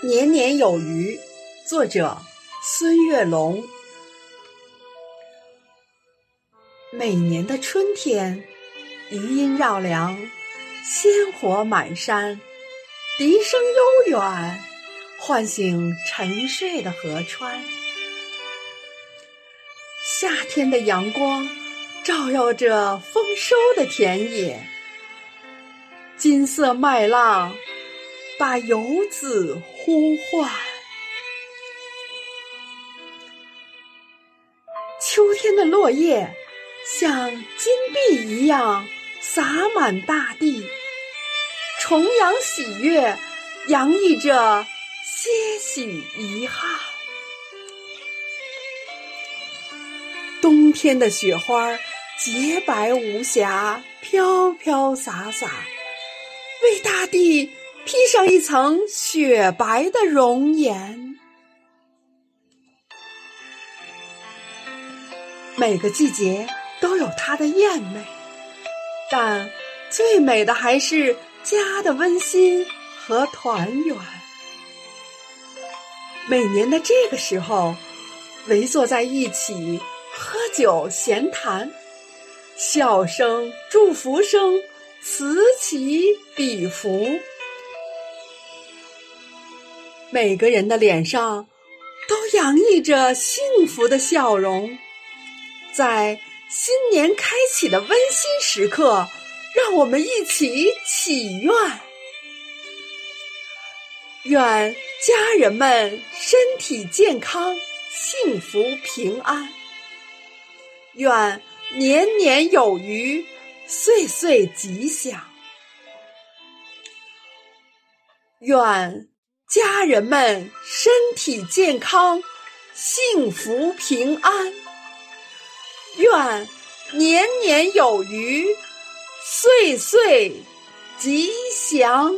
年年有余，作者孙月龙。每年的春天，余音绕梁，鲜活满山，笛声悠远，唤醒沉睡的河川。夏天的阳光照耀着丰收的田野，金色麦浪。把游子呼唤。秋天的落叶像金币一样洒满大地，重阳喜悦洋溢着些许遗憾。冬天的雪花洁白无瑕，飘飘洒洒，为大地。披上一层雪白的容颜。每个季节都有它的艳美，但最美的还是家的温馨和团圆。每年的这个时候，围坐在一起喝酒闲谈，笑声、祝福声此起彼伏。每个人的脸上都洋溢着幸福的笑容，在新年开启的温馨时刻，让我们一起祈愿：愿家人们身体健康、幸福平安；愿年年有余、岁岁吉祥；愿。家人们身体健康，幸福平安。愿年年有余，岁岁吉祥。